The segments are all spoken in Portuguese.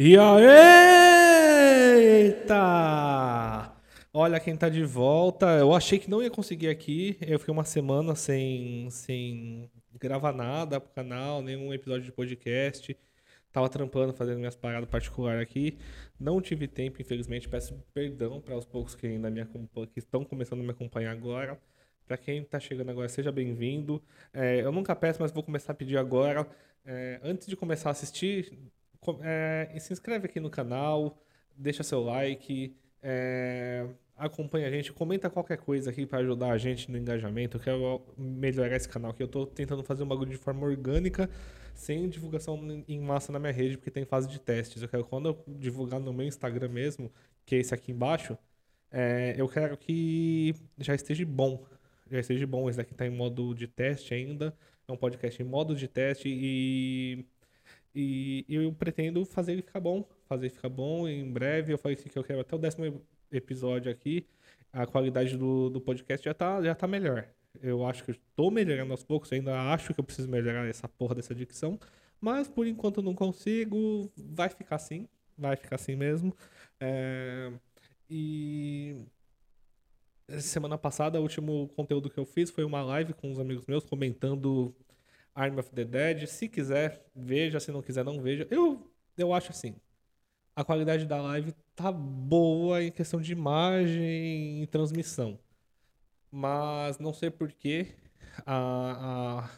E eita! Olha quem tá de volta. Eu achei que não ia conseguir aqui. Eu fiquei uma semana sem, sem gravar nada pro canal, nenhum episódio de podcast. Tava trampando, fazendo minhas paradas particulares aqui. Não tive tempo, infelizmente. Peço perdão para os poucos que ainda me que estão começando a me acompanhar agora. Para quem está chegando agora, seja bem-vindo. É, eu nunca peço, mas vou começar a pedir agora. É, antes de começar a assistir, é, se inscreve aqui no canal, deixa seu like, é, acompanha a gente, comenta qualquer coisa aqui para ajudar a gente no engajamento. Eu quero melhorar esse canal aqui. Eu estou tentando fazer um bagulho de forma orgânica, sem divulgação em massa na minha rede, porque tem fase de testes. Eu quero quando eu divulgar no meu Instagram mesmo, que é esse aqui embaixo, é, eu quero que já esteja bom. Já esteja bom. Esse daqui está em modo de teste ainda. É um podcast em modo de teste e e eu pretendo fazer ele ficar bom. Fazer ele ficar bom em breve. Eu falei que eu quero até o décimo episódio aqui. A qualidade do, do podcast já tá, já tá melhor. Eu acho que eu tô melhorando aos poucos. ainda acho que eu preciso melhorar essa porra dessa dicção. Mas por enquanto eu não consigo. Vai ficar assim. Vai ficar assim mesmo. É... E semana passada, o último conteúdo que eu fiz foi uma live com uns amigos meus comentando Arm of the Dead. Se quiser, veja. Se não quiser, não veja. Eu, eu acho assim. A qualidade da live tá boa em questão de imagem e transmissão. Mas não sei porquê. A, a,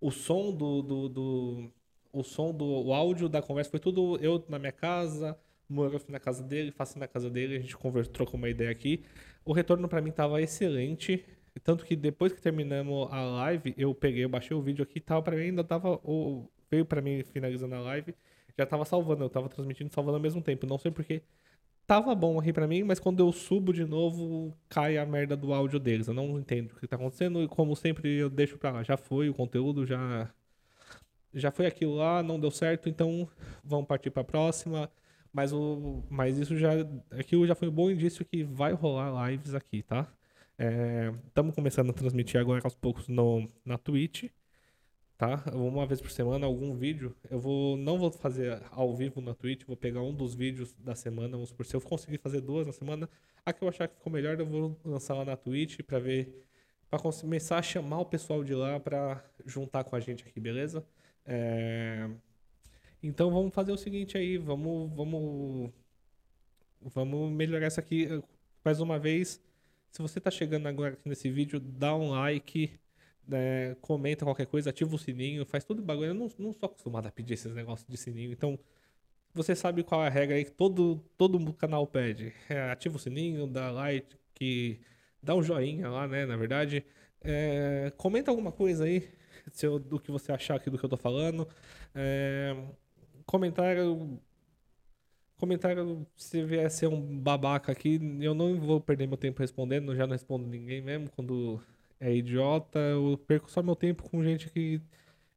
o som do, do, do, O som do o áudio da conversa foi tudo eu na minha casa, Murphy na casa dele, Faci na casa dele, a gente conversou, trocou uma ideia aqui. O retorno para mim tava excelente. Tanto que depois que terminamos a live, eu peguei, eu baixei o vídeo aqui e tal, pra mim ainda tava. O, veio pra mim finalizando a live, já tava salvando, eu tava transmitindo e salvando ao mesmo tempo. Não sei porque tava bom aqui pra mim, mas quando eu subo de novo, cai a merda do áudio deles. Eu não entendo o que tá acontecendo e como sempre eu deixo pra lá. Já foi, o conteúdo já. Já foi aquilo lá, não deu certo, então vamos partir pra próxima. Mas, o, mas isso já. Aquilo já foi um bom indício que vai rolar lives aqui, tá? Estamos é, começando a transmitir agora aos poucos no, na Twitch, tá? Uma vez por semana, algum vídeo. Eu vou não vou fazer ao vivo na Twitch, vou pegar um dos vídeos da semana, vamos por se eu conseguir fazer duas na semana, a que eu achar que ficou melhor, eu vou lançar lá na Twitch para ver para começar a chamar o pessoal de lá para juntar com a gente aqui, beleza? É... Então vamos fazer o seguinte aí, vamos vamos vamos melhorar isso aqui mais uma vez. Se você está chegando agora aqui nesse vídeo, dá um like, né, comenta qualquer coisa, ativa o sininho, faz tudo bagulho. Eu não, não sou acostumado a pedir esses negócios de sininho, então você sabe qual é a regra aí que todo, todo canal pede. É, ativa o sininho, dá like, que, dá um joinha lá, né? Na verdade, é, comenta alguma coisa aí do que você achar aqui do que eu tô falando. É, comentário Comentário, se vier ser um babaca aqui, eu não vou perder meu tempo respondendo, já não respondo ninguém mesmo. Quando é idiota, eu perco só meu tempo com gente que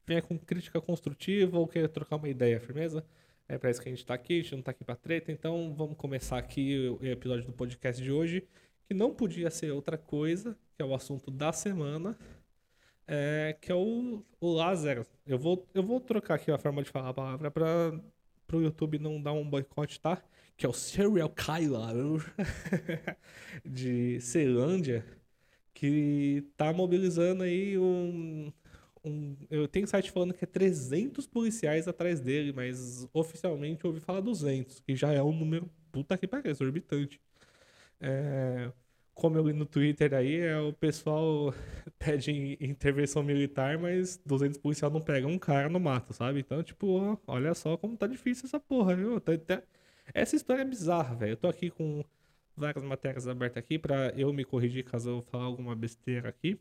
vem com crítica construtiva ou quer trocar uma ideia, firmeza? É pra isso que a gente tá aqui, a gente não tá aqui pra treta, então vamos começar aqui o episódio do podcast de hoje, que não podia ser outra coisa, que é o assunto da semana, é, que é o, o Lázaro. Eu vou, eu vou trocar aqui a forma de falar a palavra pra pro YouTube não dar um boicote, tá? Que é o Serial Kyler de Ceilândia, que tá mobilizando aí um, um, eu tenho site falando que é 300 policiais atrás dele, mas oficialmente eu ouvi falar 200, que já é um número puta que pariu, exorbitante. É, como eu li no Twitter aí, é o pessoal pede intervenção militar, mas 200 policiais não pegam um cara no mato, sabe? Então, tipo, olha só como tá difícil essa porra, viu? Tá. Essa história é bizarra, velho. Eu tô aqui com várias matérias abertas aqui para eu me corrigir caso eu falar alguma besteira aqui.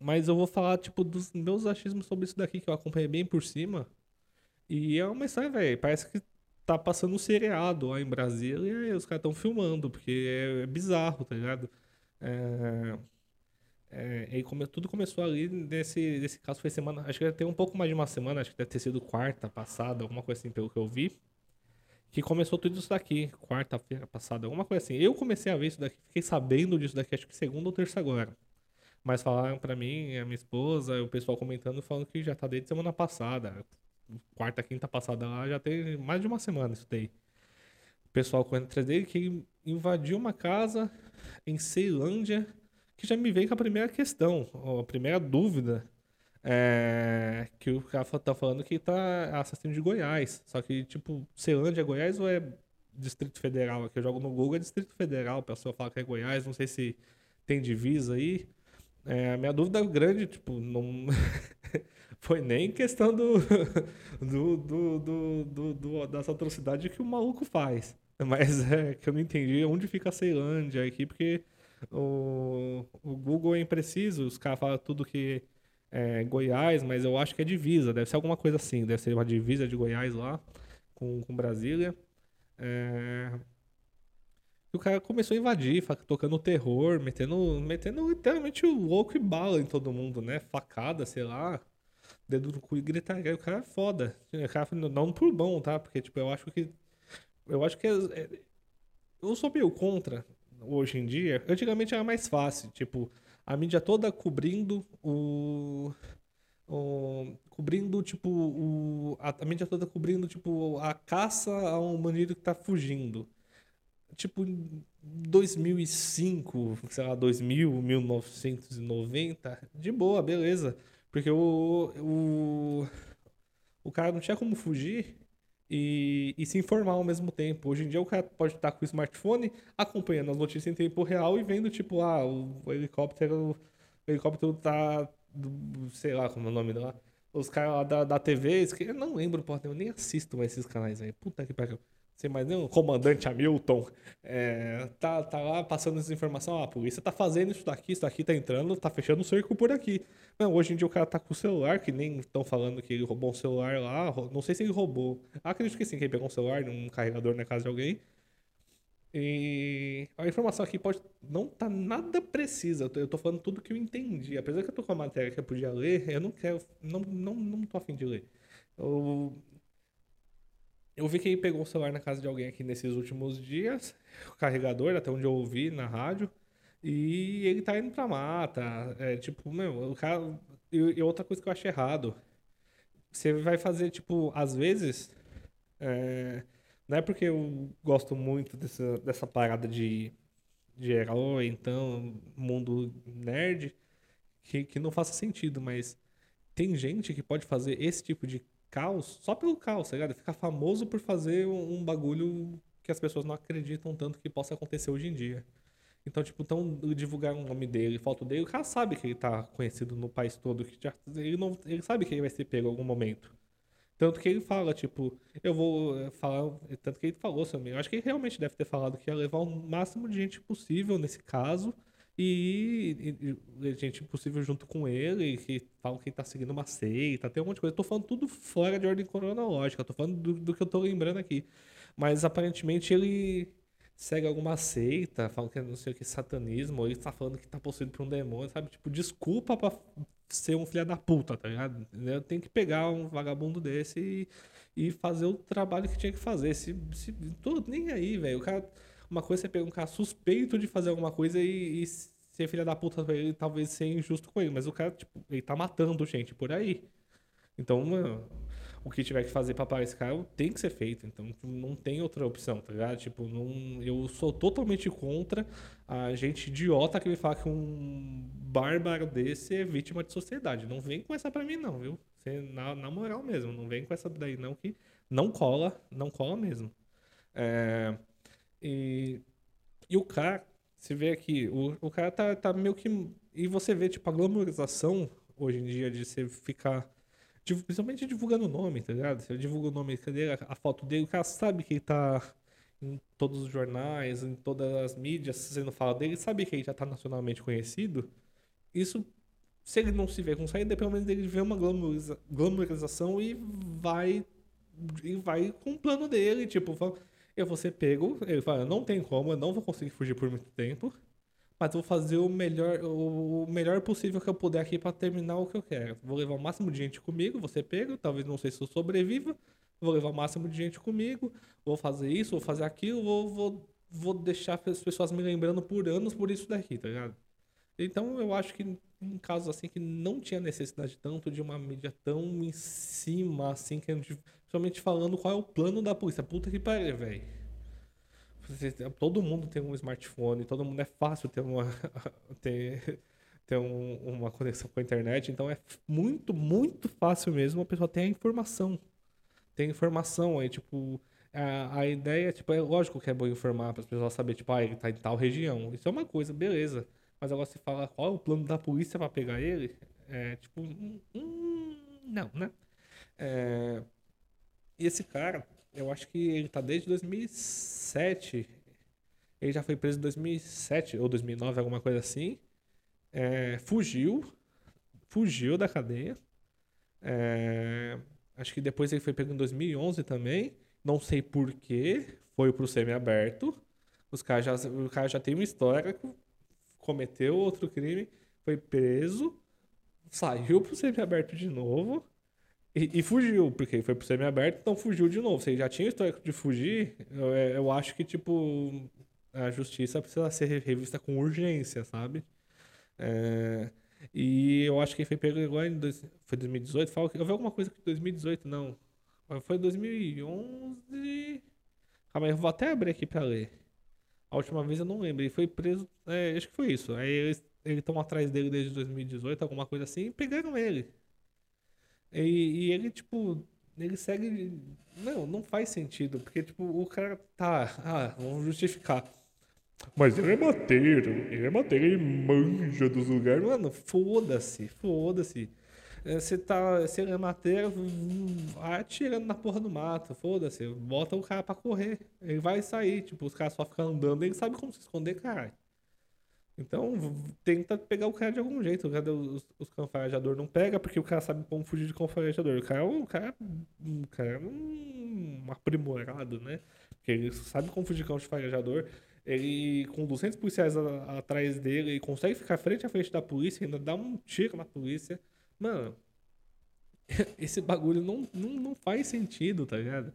Mas eu vou falar, tipo, dos meus achismos sobre isso daqui, que eu acompanhei bem por cima. E é uma história, velho. Parece que tá passando um seriado lá em Brasília e os caras estão filmando, porque é, é, bizarro, tá ligado? É, é, e come, tudo começou ali nesse, nesse caso, foi semana, acho que tem um pouco mais de uma semana, acho que deve ter sido quarta passada, alguma coisa assim, pelo que eu vi. Que começou tudo isso daqui, quarta-feira passada, alguma coisa assim. Eu comecei a ver isso daqui, fiquei sabendo disso daqui, acho que segunda ou terça agora. Mas falaram pra mim, a minha esposa, o pessoal comentando, falando que já tá desde semana passada. Quarta, quinta passada lá, já tem mais de uma semana isso daí. O pessoal atrás dele que invadiu uma casa em Ceilândia, que já me veio com a primeira questão, a primeira dúvida. É, que o cara tá falando que tá assassino de Goiás. Só que, tipo, Ceilândia é Goiás ou é Distrito Federal? Aqui eu jogo no Google, é Distrito Federal. A pessoa fala que é Goiás, não sei se tem divisa aí. É, a minha dúvida grande, tipo, não foi nem questão do, do, do, do, do, do atrocidade que o maluco faz. Mas é que eu não entendi onde fica a Ceilândia aqui, porque o, o Google é impreciso, os caras falam tudo que é Goiás, mas eu acho que é divisa, deve ser alguma coisa assim, deve ser uma divisa de Goiás lá com, com Brasília. É... O cara começou a invadir, tocando terror, metendo, metendo literalmente o louco e bala em todo mundo, né? Facada, sei lá, dedo no cu e gritaria. O cara é foda. O cara não por bom, tá? Porque, tipo, eu acho que. Eu acho que. É, é, eu sou meio contra hoje em dia. Antigamente era mais fácil, tipo, a mídia toda cobrindo o. o cobrindo, tipo, o, a, a mídia toda cobrindo, tipo, a caça a um bandido que tá fugindo tipo, 2005, sei lá, 2000, 1990, de boa, beleza. Porque o, o, o cara não tinha como fugir e, e se informar ao mesmo tempo. Hoje em dia o cara pode estar com o smartphone acompanhando as notícias em tempo real e vendo, tipo, ah, o, o helicóptero, o helicóptero tá, do, sei lá como é o nome lá. Os caras lá da, da TV, eu não lembro, porra, eu nem assisto mais esses canais aí. Puta que pariu sei mais o comandante Hamilton é, tá, tá lá passando essa informação, ah, a polícia tá fazendo isso daqui, isso daqui tá entrando, tá fechando o cerco por aqui. Não, hoje em dia o cara tá com o celular, que nem estão falando que ele roubou um celular lá, não sei se ele roubou. Acredito que sim, que ele pegou um celular num carregador na casa de alguém. E a informação aqui pode não tá nada precisa. Eu tô falando tudo que eu entendi. Apesar que eu tô com a matéria que eu podia ler, eu não quero, não, não, não tô afim de ler. Eu, eu vi que ele pegou o celular na casa de alguém aqui nesses últimos dias, o carregador, até onde eu ouvi na rádio, e ele tá indo pra mata. É tipo, meu, o cara. E, outra coisa que eu achei errado. Você vai fazer, tipo, às vezes. É, não é porque eu gosto muito dessa, dessa parada de, de herói, então, mundo nerd, que, que não faça sentido, mas tem gente que pode fazer esse tipo de caos só pelo caos, tá ligado? Ficar famoso por fazer um, um bagulho que as pessoas não acreditam tanto que possa acontecer hoje em dia. Então, tipo, tão divulgar o nome dele, foto dele, o cara sabe que ele tá conhecido no país todo, que já, ele, não, ele sabe que ele vai ser pego em algum momento. Tanto que ele fala, tipo, eu vou eh, falar. Tanto que ele falou, seu amigo. Eu acho que ele realmente deve ter falado que ia levar o máximo de gente possível nesse caso e, e, e, gente possível junto com ele, que falam que ele tá seguindo uma seita, tem um monte de coisa. Eu tô falando tudo fora de ordem cronológica, tô falando do, do que eu tô lembrando aqui. Mas aparentemente ele segue alguma seita, falam que é não sei o que, satanismo, ou ele tá falando que tá possuído por um demônio, sabe? Tipo, desculpa pra ser um filho da puta, tá ligado? Eu tenho que pegar um vagabundo desse e, e fazer o trabalho que tinha que fazer. Se, se, tô nem aí, velho. O cara uma coisa é você pegar um cara suspeito de fazer alguma coisa e, e ser filha da puta pra ele, talvez ser injusto com ele. Mas o cara, tipo, ele tá matando gente por aí. Então, mano, o que tiver que fazer pra parar esse cara tem que ser feito. Então, não tem outra opção, tá ligado? Tipo, não, eu sou totalmente contra a gente idiota que me fala que um bárbaro desse é vítima de sociedade. Não vem com essa pra mim, não, viu? Você, na, na moral mesmo, não vem com essa daí, não, que não cola, não cola mesmo. É. E, e o cara, você vê aqui, o, o cara tá, tá meio que. E você vê, tipo, a glamorização hoje em dia de você ficar. Principalmente divulgando o nome, tá ligado? Você divulga o nome, cadê a, foto dele? O cara sabe que ele tá em todos os jornais, em todas as mídias, sendo fala dele, sabe que ele já tá nacionalmente conhecido. Isso, se ele não se vê com saída, pelo menos ele vê uma glamoriza, glamorização e vai. E vai com o plano dele, tipo, fala, eu vou ser pego. Ele fala, não tem como, eu não vou conseguir fugir por muito tempo. Mas vou fazer o melhor, o melhor possível que eu puder aqui para terminar o que eu quero. Vou levar o máximo de gente comigo, vou ser pego, talvez não sei se eu sobreviva. Vou levar o máximo de gente comigo, vou fazer isso, vou fazer aquilo, vou, vou, vou deixar as pessoas me lembrando por anos por isso daqui, tá ligado? Então eu acho que em casos assim que não tinha necessidade tanto de uma mídia tão em cima, assim, que a gente, principalmente falando qual é o plano da polícia. Puta que pariu, velho. Todo mundo tem um smartphone, todo mundo é fácil ter uma ter, ter um, uma conexão com a internet, então é muito, muito fácil mesmo a pessoa ter a informação. Tem informação aí, tipo, a, a ideia, tipo, é lógico que é bom informar para as pessoas saber, tipo, ah, ele tá em tal região. Isso é uma coisa, beleza. Mas agora se fala qual é o plano da polícia para pegar ele, é tipo, hum, não, né? É, e esse cara, eu acho que ele tá desde 2007. Ele já foi preso em 2007 ou 2009, alguma coisa assim. É, fugiu. Fugiu da cadeia. É, acho que depois ele foi pego em 2011 também. Não sei porquê. Foi pro semi-aberto. Os já, o cara já tem uma história, cometeu outro crime, foi preso, saiu pro semi-aberto de novo e, e, fugiu, porque foi pro semi-aberto, então fugiu de novo. Você já tinha histórico de fugir, eu, é, eu acho que, tipo, a justiça precisa ser revista com urgência, sabe? É, e eu acho que ele foi pego agora em dois, foi 2018. Fala, eu vi alguma coisa que 2018, não. Foi 2011. Calma aí, eu vou até abrir aqui pra ler. A última vez eu não lembro. Ele foi preso. É, acho que foi isso. Aí eles estão atrás dele desde 2018, alguma coisa assim, e pegaram ele. E, e ele, tipo, ele segue. Não, não faz sentido, porque, tipo, o cara tá. Ah, vamos justificar. Mas ele é mateiro, ele é mateiro, ele manja dos lugares. Mano, foda-se, foda-se. É, você tá. Você é mateiro, atirando na porra do mato, foda-se. Bota o cara pra correr. Ele vai sair, tipo, os caras só ficam andando, ele sabe como se esconder, caralho. Então, tenta pegar o cara de algum jeito. Cadê os, os canfarejadores? Não pega, porque o cara sabe como fugir de canfarejador. O cara é um cara, um cara um aprimorado, né? Porque ele sabe como fugir de canfarejador. Ele, com 200 policiais a, atrás dele, ele consegue ficar frente a frente da polícia, ainda dá um tiro na polícia. Mano, esse bagulho não, não, não faz sentido, tá ligado?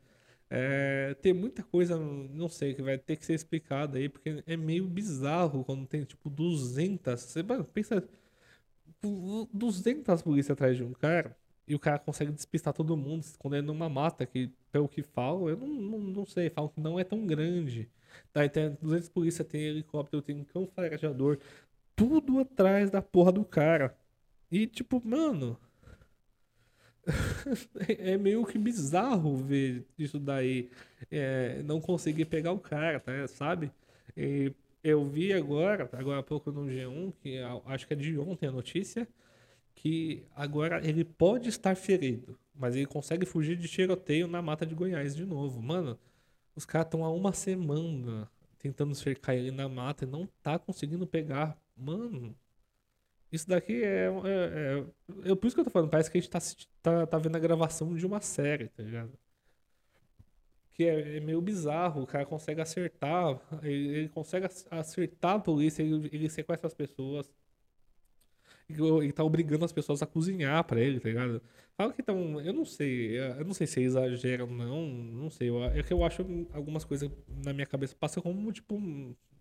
É, tem muita coisa, não sei, que vai ter que ser explicada aí, porque é meio bizarro quando tem, tipo, 200. Você pensa, 200 polícias atrás de um cara e o cara consegue despistar todo mundo, se escondendo numa mata, que, pelo que falam, eu não, não, não sei, falam que não é tão grande. Daí tem 200 polícias, tem helicóptero, tem cão farejador, tudo atrás da porra do cara. E, tipo, mano. é meio que bizarro ver isso daí. É, não conseguir pegar o cara, tá? Sabe? E eu vi agora, agora há pouco no G1, que acho que é de ontem a notícia, que agora ele pode estar ferido, mas ele consegue fugir de tiroteio na mata de Goiás de novo. Mano, os caras estão há uma semana tentando cercar ele na mata e não tá conseguindo pegar. Mano, isso daqui é, é, é, é, Por isso que eu tô falando, parece que a gente tá, tá, tá vendo a gravação de uma série, tá ligado? Que é, é meio bizarro, o cara consegue acertar, ele, ele consegue acertar a polícia, ele, ele sequestra as pessoas. Ele tá obrigando as pessoas a cozinhar pra ele, tá ligado? Fala que então, eu não sei, eu não sei se é exagero ou não, não sei. É que eu acho algumas coisas na minha cabeça passam como, tipo,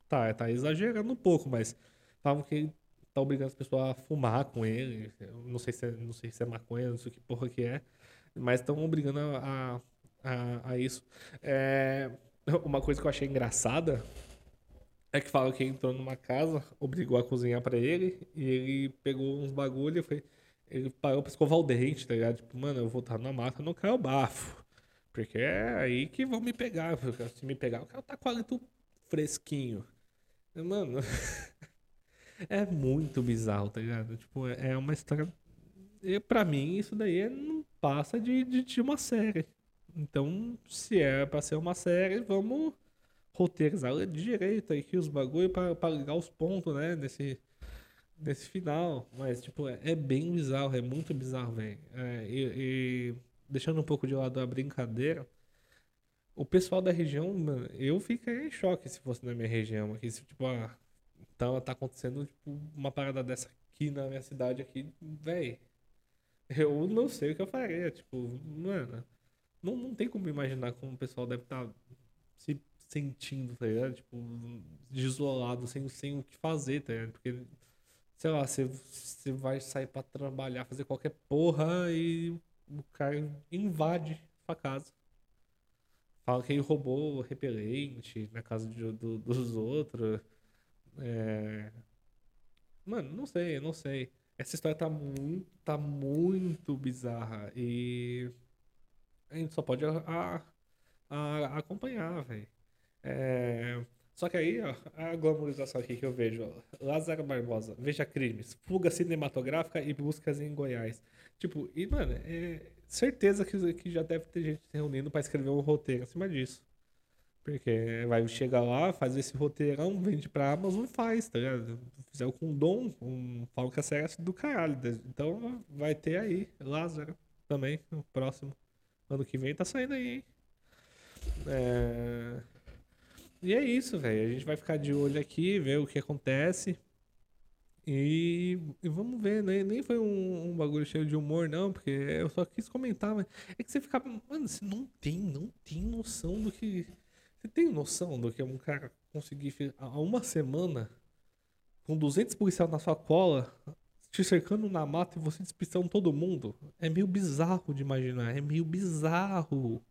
tá, tá exagerando um pouco, mas falam que tá obrigando as pessoas a fumar com ele. Não sei se é, não sei se é maconha, não sei que porra que é. Mas estão obrigando a, a, a isso. É, uma coisa que eu achei engraçada é que fala que entrou numa casa, obrigou a cozinhar para ele, e ele pegou uns bagulho e foi. Ele parou pra escovar o dente, tá ligado? Tipo, mano, eu vou estar na mata, não quero bafo. Porque é aí que vão me pegar. Se me pegar, eu quero estar com o hálito fresquinho. Mano, É muito bizarro, tá ligado? Tipo, é uma história. E pra mim, isso daí é, não passa de, de, de uma série. Então, se é pra ser uma série, vamos roteirizar direito aqui os bagulho pra, pra ligar os pontos, né? Nesse, nesse final. Mas, tipo, é, é bem bizarro, é muito bizarro, velho. É, e, e, deixando um pouco de lado a brincadeira, o pessoal da região, mano, eu ficaria em choque se fosse na minha região aqui. Se, tipo, ah, então tá acontecendo tipo, uma parada dessa aqui na minha cidade aqui, velho. Eu não sei o que eu faria, tipo, mano, não, não tem como imaginar como o pessoal deve estar tá se sentindo, tá ligado? Tipo, isolado, sem, sem o que fazer, tá ligado? Porque sei lá, você, você vai sair pra trabalhar, fazer qualquer porra e o cara invade sua casa. Fala que ele roubou repelente na casa de, do- dos outros. É... Mano, não sei, não sei. Essa história tá muito, tá muito bizarra e a gente só pode a- a- a- acompanhar, velho. É, Só que aí, ó, a glamorização aqui que eu vejo, Lázaro Barbosa, veja crimes, fuga cinematográfica e buscas em Goiás. Tipo, e mano, é certeza que, que já deve ter gente se reunindo pra escrever um roteiro em cima disso. Porque vai chegar lá, faz esse roteirão, vende pra Amazon faz, tá ligado? Fizer com dom, um série é do caralho. Então vai ter aí, Lázaro também, no próximo. Ano que vem tá saindo aí, hein? É... E é isso, velho. A gente vai ficar de olho aqui, ver o que acontece. E, e vamos ver, né? Nem foi um, um bagulho cheio de humor, não, porque eu só quis comentar, mas é que você fica. Mano, você não tem, não tem noção do que. Você tem noção do que um cara conseguir há uma semana com 200 policiais na sua cola, te cercando na mata e você despistando todo mundo? É meio bizarro de imaginar, é meio bizarro.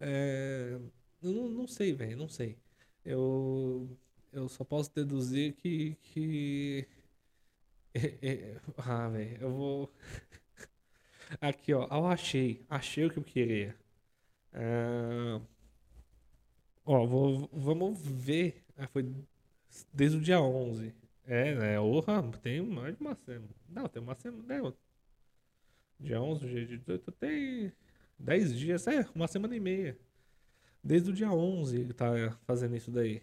É, eu não, não sei, velho, não sei. Eu, eu só posso deduzir que, que... é- é- ah, velho, eu vou... Aqui, ó, eu achei, achei o que eu queria. É, Ó, vou, vamos ver. Ah, foi desde o dia 11. É, né? Orra, tem mais de uma semana. Não, tem uma semana. Né? Dia 11, dia 18, tem 10 dias. É, uma semana e meia. Desde o dia 11 ele tá fazendo isso daí.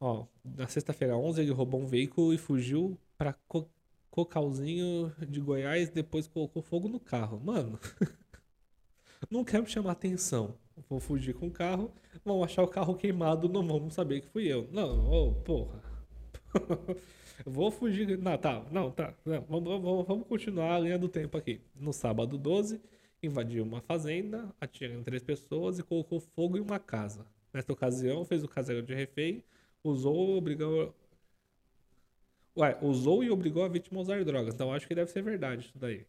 Ó, na sexta-feira 11 ele roubou um veículo e fugiu pra Co- Cocalzinho de Goiás, depois colocou fogo no carro. Mano, não quero chamar atenção. Vou fugir com o carro, vão achar o carro queimado, não vão saber que fui eu. Não, ô, porra. Vou fugir. Não, tá, não, tá. Não, vamos, vamos, vamos continuar a linha do tempo aqui. No sábado 12, invadiu uma fazenda, atirou em três pessoas e colocou fogo em uma casa. Nesta ocasião, fez o caseiro de refém, usou, obrigou. Ué, usou e obrigou a vítima a usar drogas. Então acho que deve ser verdade isso daí.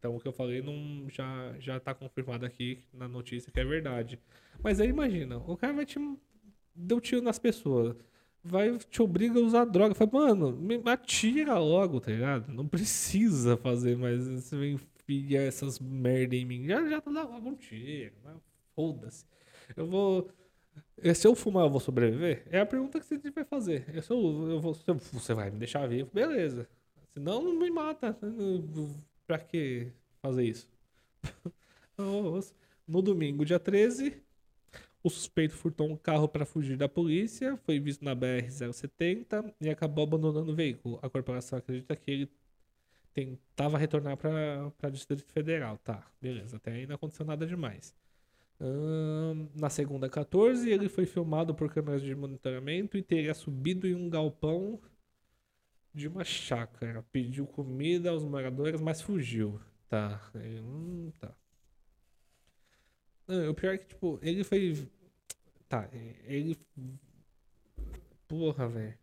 Então o que eu falei não já já tá confirmado aqui na notícia que é verdade. Mas aí imagina, o cara vai te deu tiro nas pessoas, vai te obriga a usar droga. Fala, mano, me atira logo, tá ligado? Não precisa fazer mais você enfia essas merda em mim. Já já tá lá, um tiro, foda-se. Eu vou eh, se eu fumar, eu vou sobreviver? É a pergunta que você vai fazer. É Se eu, eu vou, eu- você vai me deixar vivo, beleza. Senão, não me mata. Pra que fazer isso? No domingo, dia 13, o suspeito furtou um carro para fugir da polícia, foi visto na BR-070 e acabou abandonando o veículo. A corporação acredita que ele tentava retornar para Distrito Federal. Tá, beleza. Até aí não aconteceu nada demais. Ahn, na segunda 14, ele foi filmado por câmeras de monitoramento e teria subido em um galpão de uma chácara. Pediu comida aos moradores, mas fugiu. Tá. ele- hum, tá. Não, o pior é que, tipo, ele foi. Tá, ele. Porra, velho.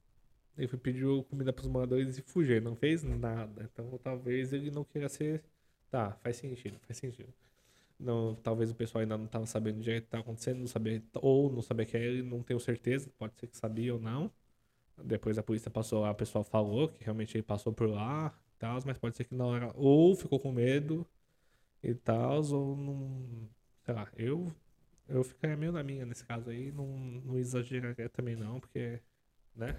Ele foi pediu comida pros moradores e fugiu. Não fez nada. Então talvez ele não queira ser. Tá, faz sentido, faz sentido. Não, talvez o pessoal ainda não tava sabendo o que tá acontecendo, não sabia, ou não sabia que é ele, não tenho certeza, pode ser que sabia ou não. Depois a polícia passou lá, o pessoal falou que realmente ele passou por lá e tal, mas pode ser que não era, ou ficou com medo e tal, ou não, sei lá, eu eu ficaria meio na minha nesse caso aí, não, não exageraria também não, porque, né?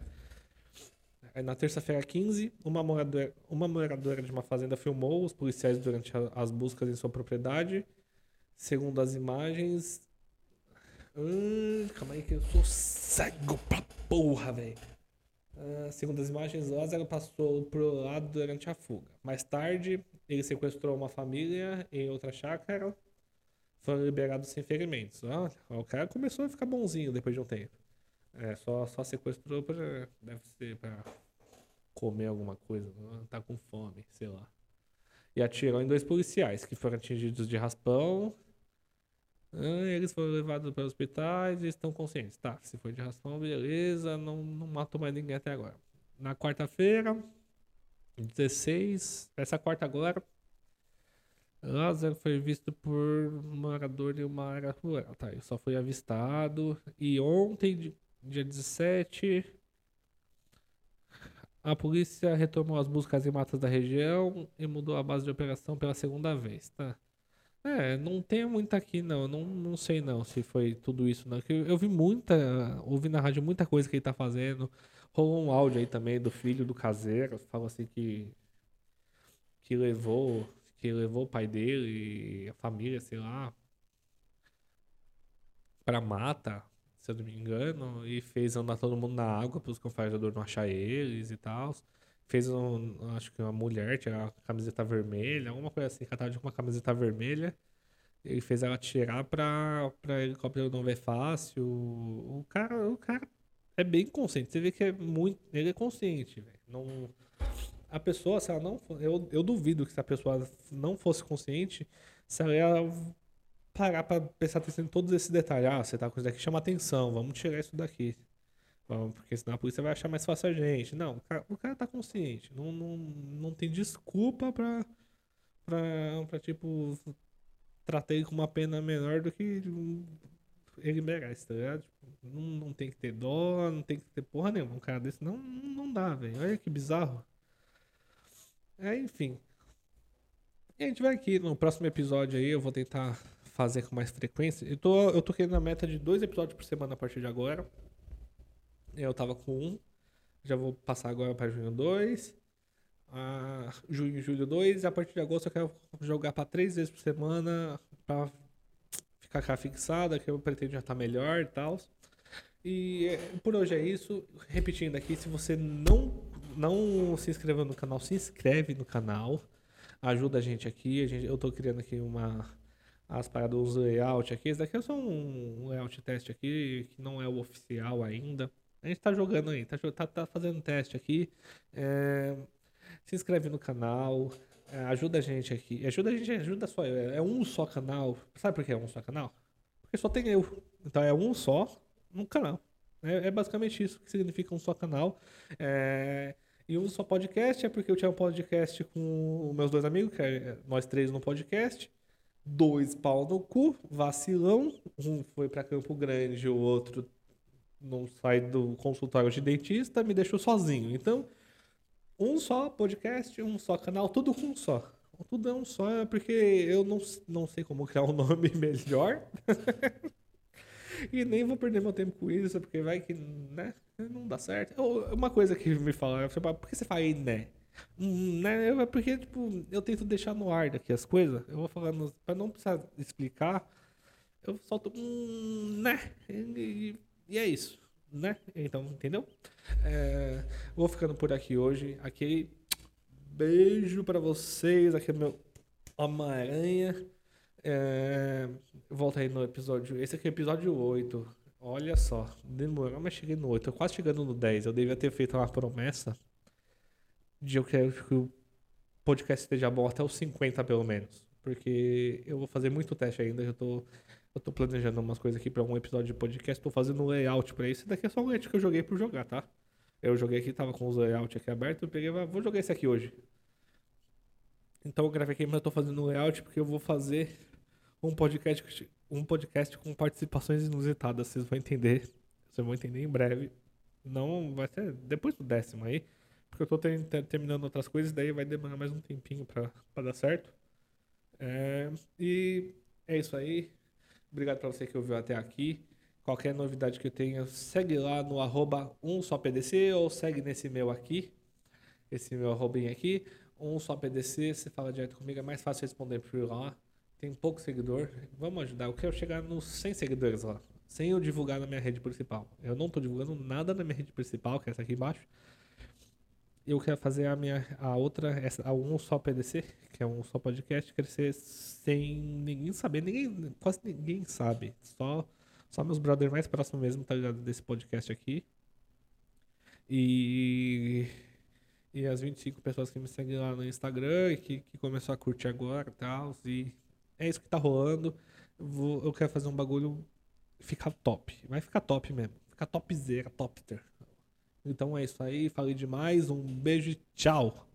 Na terça-feira 15, uma moradora, uma moradora de uma fazenda filmou os policiais durante as buscas em sua propriedade. Segundo as imagens. Hum, calma aí que eu sou cego pra porra, velho. Ah, segundo as imagens, Lázaro passou pro lado durante a fuga. Mais tarde, ele sequestrou uma família em outra chácara. Foram liberados sem ferimentos. Olha, o cara começou a ficar bonzinho depois de um tempo. É, só, só sequestrou pra. Deve ser pra comer alguma coisa. Tá com fome, sei lá. E atirou em dois policiais que foram atingidos de raspão. Ah, eles foram levados para hospitais e estão conscientes. Tá, se foi de raspão, beleza. Não, não matou mais ninguém até agora. Na quarta-feira, 16, essa quarta agora. Lázaro foi visto por morador de uma área rural. Tá, eu só fui avistado. E ontem, dia 17, a polícia retomou as buscas em matas da região e mudou a base de operação pela segunda vez, tá? É, não tem muito aqui não, não, não sei não se foi tudo isso não. Eu, eu vi muita, ouvi na rádio muita coisa que ele tá fazendo. Rolou um áudio aí também do filho do caseiro, falou assim que que levou, que levou o pai dele e a família, sei lá, pra mata, se eu não me engano, e fez andar todo mundo na água para os confarejadores não achar eles e tal. Fez, um, acho que uma mulher tinha a camiseta vermelha, alguma coisa assim, que ela tava com uma camiseta vermelha. Ele fez ela tirar pra, pra helicóptero não ver fácil. O cara, o cara é bem consciente. Você vê que é muito. Ele é consciente, velho. Não. A pessoa, se ela não. Eu, eu duvido que se a pessoa não fosse consciente, se ela ia parar pra prestar atenção em todos esses detalhes. Ah, você tá com isso daqui, chama atenção, vamos tirar isso daqui. Vamos, porque senão a polícia vai achar mais fácil a gente. Não, o cara, o cara tá consciente. Não, não, não tem desculpa pra, pra, pra, tipo, tratar ele com uma pena menor do que ele merece, tá ligado? Tipo, não, não tem que ter dó, não tem que ter porra nenhuma. Um cara desse não, não dá, velho. Olha que bizarro. É, enfim. E a gente vai aqui no próximo episódio aí, eu vou tentar fazer com mais frequência. Eu tô, eu tô querendo a meta de dois episódios por semana a partir de agora. Eu tava com um. Já vou passar agora para junho 2. A junho julho 2. E a partir de agosto eu quero jogar para três vezes por semana. Pra ficar cá fixada, que eu pretendo já estar tá melhor e tal. E é, por hoje é isso. Repetindo aqui, se você não, não se inscreveu no canal, se inscreve no canal. Ajuda a gente aqui. A gente, eu tô criando aqui uma as paradas, os layout aqui. Esse daqui é só um layout teste aqui, que não é o oficial ainda. A gente tá jogando aí, tá, tá, tá fazendo teste aqui. É, se inscreve no canal, é, ajuda a gente aqui. Ajuda a gente, ajuda só eu. É, é um só canal. Sabe por que é um só canal? Porque só tem eu. Então é um só no canal. É, é basicamente isso que significa um só canal. É, e um só podcast é porque eu tinha um podcast com meus dois amigos, que é nós três no podcast dois pau no cu, vacilão. Um foi para Campo Grande, o outro não sai do consultório de dentista, me deixou sozinho. Então, um só podcast, um só canal, tudo com um só. Tudo é um só, é porque eu não, não sei como criar um nome melhor. e nem vou perder meu tempo com isso, porque vai que, né, não dá certo. Uma coisa que me falaram, por que você fala né? Hum, né? É porque, tipo, eu tento deixar no ar daqui as coisas. Eu vou falando, pra não precisar explicar, eu solto um, né? E, e, é isso, né? Então, entendeu? É, vou ficando por aqui hoje. Aquele beijo para vocês. Aqui é meu Homem-Aranha. É, volta aí no episódio. Esse aqui é o episódio 8. Olha só, demorou, mas cheguei no 8. Eu quase chegando no 10. Eu devia ter feito uma promessa de eu quero que o podcast esteja bom até os 50 pelo menos. Porque eu vou fazer muito teste ainda, eu tô, eu tô planejando umas coisas aqui para um episódio de podcast, tô fazendo um layout para isso. Esse daqui é só um layout que eu joguei por jogar, tá? Eu joguei aqui, tava com os layouts aqui abertos, eu peguei, vou jogar esse aqui hoje. Então eu gravei aqui, mas eu tô fazendo um layout porque eu vou fazer um podcast, um podcast com participações inusitadas, vocês vão entender. Vocês vão entender em breve. Não vai ser depois do décimo aí. Porque eu tô ter, ter, terminando outras coisas, daí vai demorar mais um tempinho pra, pra dar certo. É, e é isso aí. Obrigado pra você que ouviu até aqui. Qualquer novidade que eu tenha, segue lá no arroba um só PDC ou segue nesse meu aqui. Esse meu arrobinho aqui. Um só PDC, você fala direto comigo, é mais fácil responder por lá. Tem pouco seguidor. Vamos ajudar. Eu quero chegar nos 100 seguidores lá. Sem eu divulgar na minha rede principal. Eu não tô divulgando nada na minha rede principal, que é essa aqui embaixo eu quero fazer a minha a outra essa a um só PDC que é um só podcast crescer sem ninguém saber ninguém quase ninguém sabe. Só só meus brothers mais próximos mesmo tá ligado desse podcast aqui. E e as 25 pessoas que me seguem lá no Instagram e que, que começou a curtir agora e tal e é isso que tá rolando. Vou, eu quero fazer um bagulho ficar top vai ficar top mesmo ficar topzera topter então é isso aí, falei demais, um beijo e tchau!